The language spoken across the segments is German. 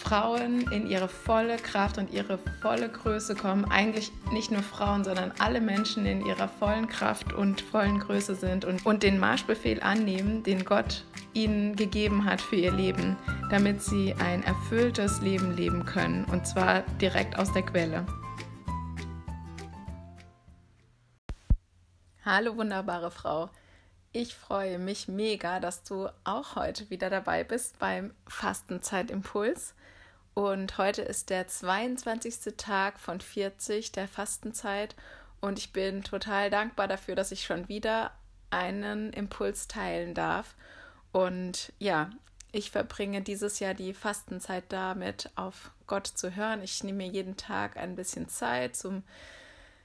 Frauen in ihre volle Kraft und ihre volle Größe kommen. Eigentlich nicht nur Frauen, sondern alle Menschen in ihrer vollen Kraft und vollen Größe sind und, und den Marschbefehl annehmen, den Gott ihnen gegeben hat für ihr Leben, damit sie ein erfülltes Leben leben können. Und zwar direkt aus der Quelle. Hallo wunderbare Frau. Ich freue mich mega, dass du auch heute wieder dabei bist beim Fastenzeitimpuls. Und heute ist der 22. Tag von 40 der Fastenzeit. Und ich bin total dankbar dafür, dass ich schon wieder einen Impuls teilen darf. Und ja, ich verbringe dieses Jahr die Fastenzeit damit, auf Gott zu hören. Ich nehme mir jeden Tag ein bisschen Zeit zum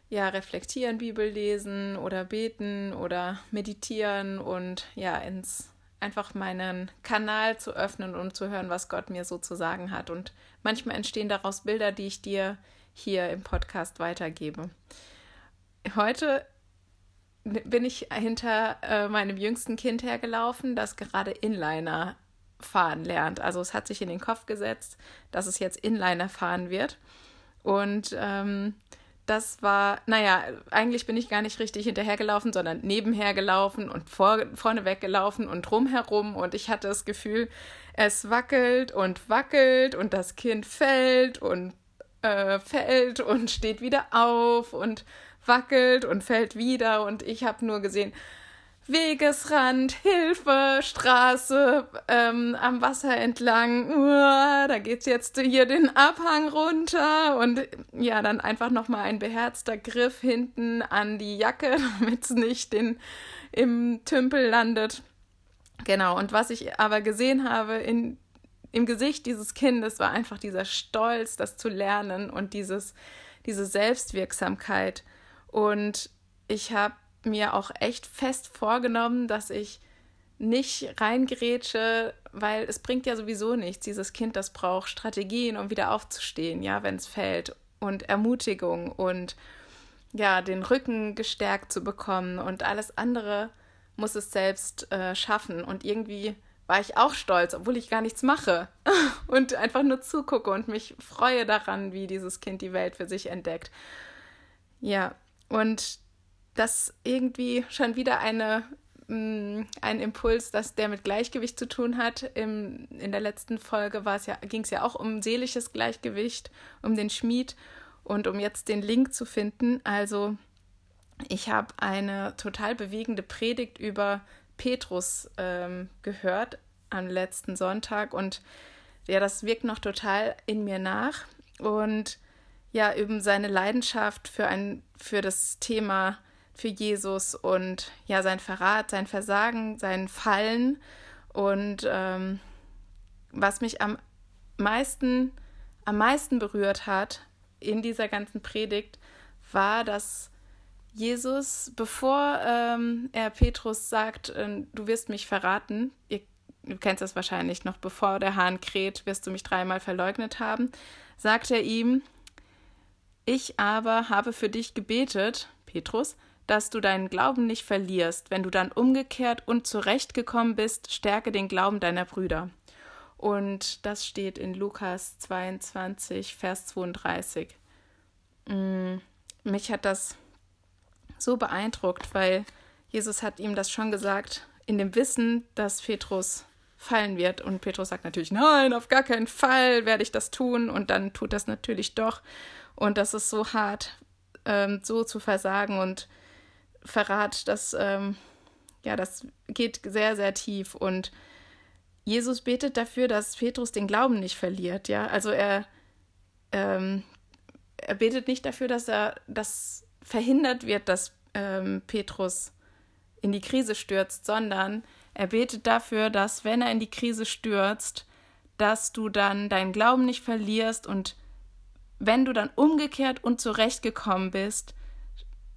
ja, reflektieren, Bibel lesen oder beten oder meditieren und ja, ins einfach meinen Kanal zu öffnen und zu hören, was Gott mir so zu sagen hat. Und manchmal entstehen daraus Bilder, die ich dir hier im Podcast weitergebe. Heute bin ich hinter äh, meinem jüngsten Kind hergelaufen, das gerade Inliner fahren lernt. Also es hat sich in den Kopf gesetzt, dass es jetzt Inliner fahren wird. Und ähm, das war, naja, eigentlich bin ich gar nicht richtig hinterhergelaufen, sondern nebenher gelaufen und vor, vorne weggelaufen und drumherum. Und ich hatte das Gefühl, es wackelt und wackelt und das Kind fällt und äh, fällt und steht wieder auf und wackelt und fällt wieder. Und ich habe nur gesehen, Wegesrand, Hilfe, Straße, ähm, am Wasser entlang, uh, da geht's jetzt hier den Abhang runter und ja, dann einfach nochmal ein beherzter Griff hinten an die Jacke, damit es nicht den, im Tümpel landet. Genau, und was ich aber gesehen habe in, im Gesicht dieses Kindes war einfach dieser Stolz, das zu lernen und dieses, diese Selbstwirksamkeit. Und ich habe mir auch echt fest vorgenommen, dass ich nicht reingerätsche, weil es bringt ja sowieso nichts. Dieses Kind, das braucht Strategien, um wieder aufzustehen, ja, wenn es fällt und Ermutigung und ja, den Rücken gestärkt zu bekommen und alles andere muss es selbst äh, schaffen. Und irgendwie war ich auch stolz, obwohl ich gar nichts mache und einfach nur zugucke und mich freue daran, wie dieses Kind die Welt für sich entdeckt. Ja, und das irgendwie schon wieder eine, mh, mm, ein Impuls, dass der mit Gleichgewicht zu tun hat. Im, in der letzten Folge ja, ging es ja auch um seelisches Gleichgewicht, um den Schmied und um jetzt den Link zu finden. Also ich habe eine total bewegende Predigt über Petrus ähm, gehört am letzten Sonntag und ja, das wirkt noch total in mir nach und ja, eben seine Leidenschaft für ein für das Thema für Jesus und ja, sein Verrat, sein Versagen, sein Fallen. Und ähm, was mich am meisten, am meisten berührt hat in dieser ganzen Predigt, war, dass Jesus, bevor ähm, er Petrus sagt, äh, du wirst mich verraten, ihr, du kennst das wahrscheinlich noch, bevor der Hahn kräht, wirst du mich dreimal verleugnet haben, sagt er ihm, ich aber habe für dich gebetet, Petrus, dass du deinen Glauben nicht verlierst. Wenn du dann umgekehrt und zurechtgekommen bist, stärke den Glauben deiner Brüder. Und das steht in Lukas 22, Vers 32. Mm, mich hat das so beeindruckt, weil Jesus hat ihm das schon gesagt, in dem Wissen, dass Petrus fallen wird. Und Petrus sagt natürlich, nein, auf gar keinen Fall werde ich das tun. Und dann tut das natürlich doch. Und das ist so hart, ähm, so zu versagen. Und Verrat, das, ähm, ja, das geht sehr, sehr tief. Und Jesus betet dafür, dass Petrus den Glauben nicht verliert, ja. Also er, ähm, er betet nicht dafür, dass er das verhindert wird, dass ähm, Petrus in die Krise stürzt, sondern er betet dafür, dass wenn er in die Krise stürzt, dass du dann deinen Glauben nicht verlierst und wenn du dann umgekehrt und zurechtgekommen bist,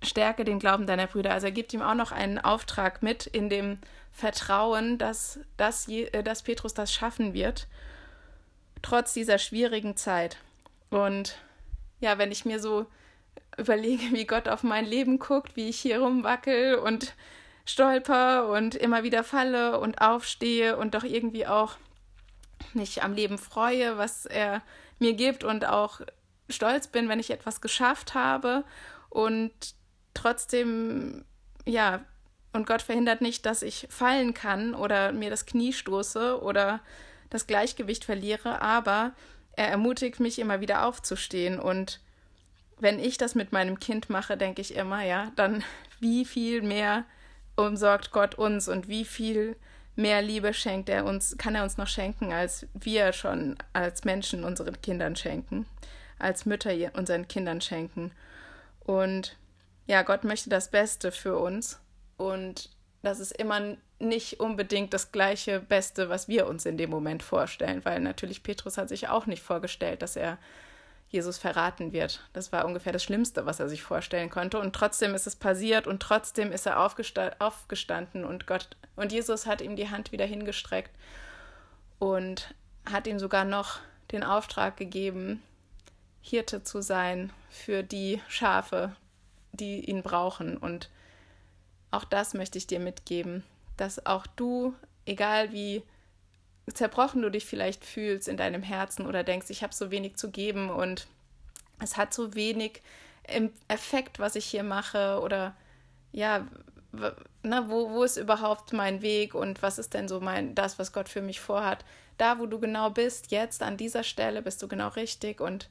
stärke den Glauben deiner Brüder. Also er gibt ihm auch noch einen Auftrag mit in dem Vertrauen, dass, dass, äh, dass Petrus das schaffen wird, trotz dieser schwierigen Zeit. Und ja, wenn ich mir so überlege, wie Gott auf mein Leben guckt, wie ich hier rumwackel und stolper und immer wieder falle und aufstehe und doch irgendwie auch mich am Leben freue, was er mir gibt und auch stolz bin, wenn ich etwas geschafft habe und trotzdem, ja, und Gott verhindert nicht, dass ich fallen kann oder mir das Knie stoße oder das Gleichgewicht verliere, aber er ermutigt mich immer wieder aufzustehen und wenn ich das mit meinem Kind mache, denke ich immer, ja, dann wie viel mehr umsorgt Gott uns und wie viel mehr Liebe schenkt er uns, kann er uns noch schenken, als wir schon als Menschen unseren Kindern schenken, als Mütter unseren Kindern schenken. Und ja, Gott möchte das Beste für uns und das ist immer nicht unbedingt das gleiche Beste, was wir uns in dem Moment vorstellen, weil natürlich Petrus hat sich auch nicht vorgestellt, dass er Jesus verraten wird. Das war ungefähr das Schlimmste, was er sich vorstellen konnte. Und trotzdem ist es passiert und trotzdem ist er aufgesta aufgestanden und Gott und Jesus hat ihm die Hand wieder hingestreckt und hat ihm sogar noch den Auftrag gegeben, Hirte zu sein für die Schafe, die ihn brauchen. Und auch das möchte ich dir mitgeben, dass auch du, egal wie zerbrochen du dich vielleicht fühlst in deinem Herzen oder denkst, ich habe so wenig zu geben und es hat so wenig Effekt, was ich hier mache oder ja, na, ne, wo, wo ist überhaupt mein Weg und was ist denn so mein, das, was Gott für mich vorhat? Da, wo du genau bist, jetzt an dieser Stelle bist du genau richtig und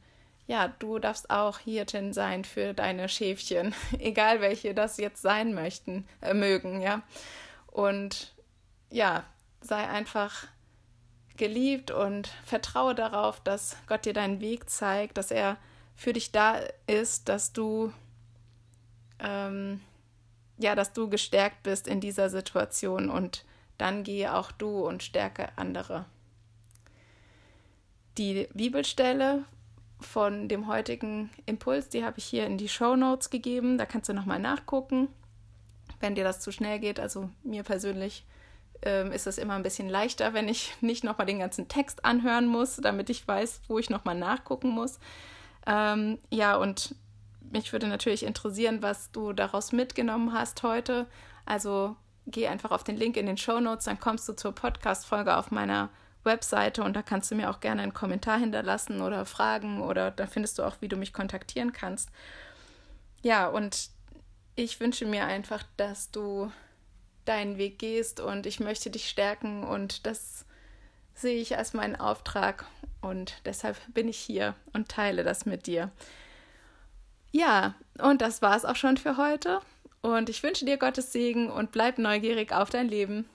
ja, du darfst auch Hirtin sein für deine Schäfchen, egal welche das jetzt sein möchten, äh, mögen, ja. Und ja, sei einfach geliebt und vertraue darauf, dass Gott dir deinen Weg zeigt, dass er für dich da ist, dass du ähm, ja, dass du gestärkt bist in dieser Situation und dann gehe auch du und stärke andere. Die Bibelstelle von dem heutigen Impuls, die habe ich hier in die Show Notes gegeben. Da kannst du nochmal nachgucken, wenn dir das zu schnell geht. Also mir persönlich ähm, ist es immer ein bisschen leichter, wenn ich nicht nochmal den ganzen Text anhören muss, damit ich weiß, wo ich nochmal nachgucken muss. Ähm, ja, und mich würde natürlich interessieren, was du daraus mitgenommen hast heute. Also geh einfach auf den Link in den Show Notes, dann kommst du zur Podcast-Folge auf meiner Webseite und da kannst du mir auch gerne einen Kommentar hinterlassen oder fragen oder da findest du auch, wie du mich kontaktieren kannst. Ja, und ich wünsche mir einfach, dass du deinen Weg gehst und ich möchte dich stärken und das sehe ich als meinen Auftrag und deshalb bin ich hier und teile das mit dir. Ja, und das war es auch schon für heute und ich wünsche dir Gottes Segen und bleib neugierig auf dein Leben.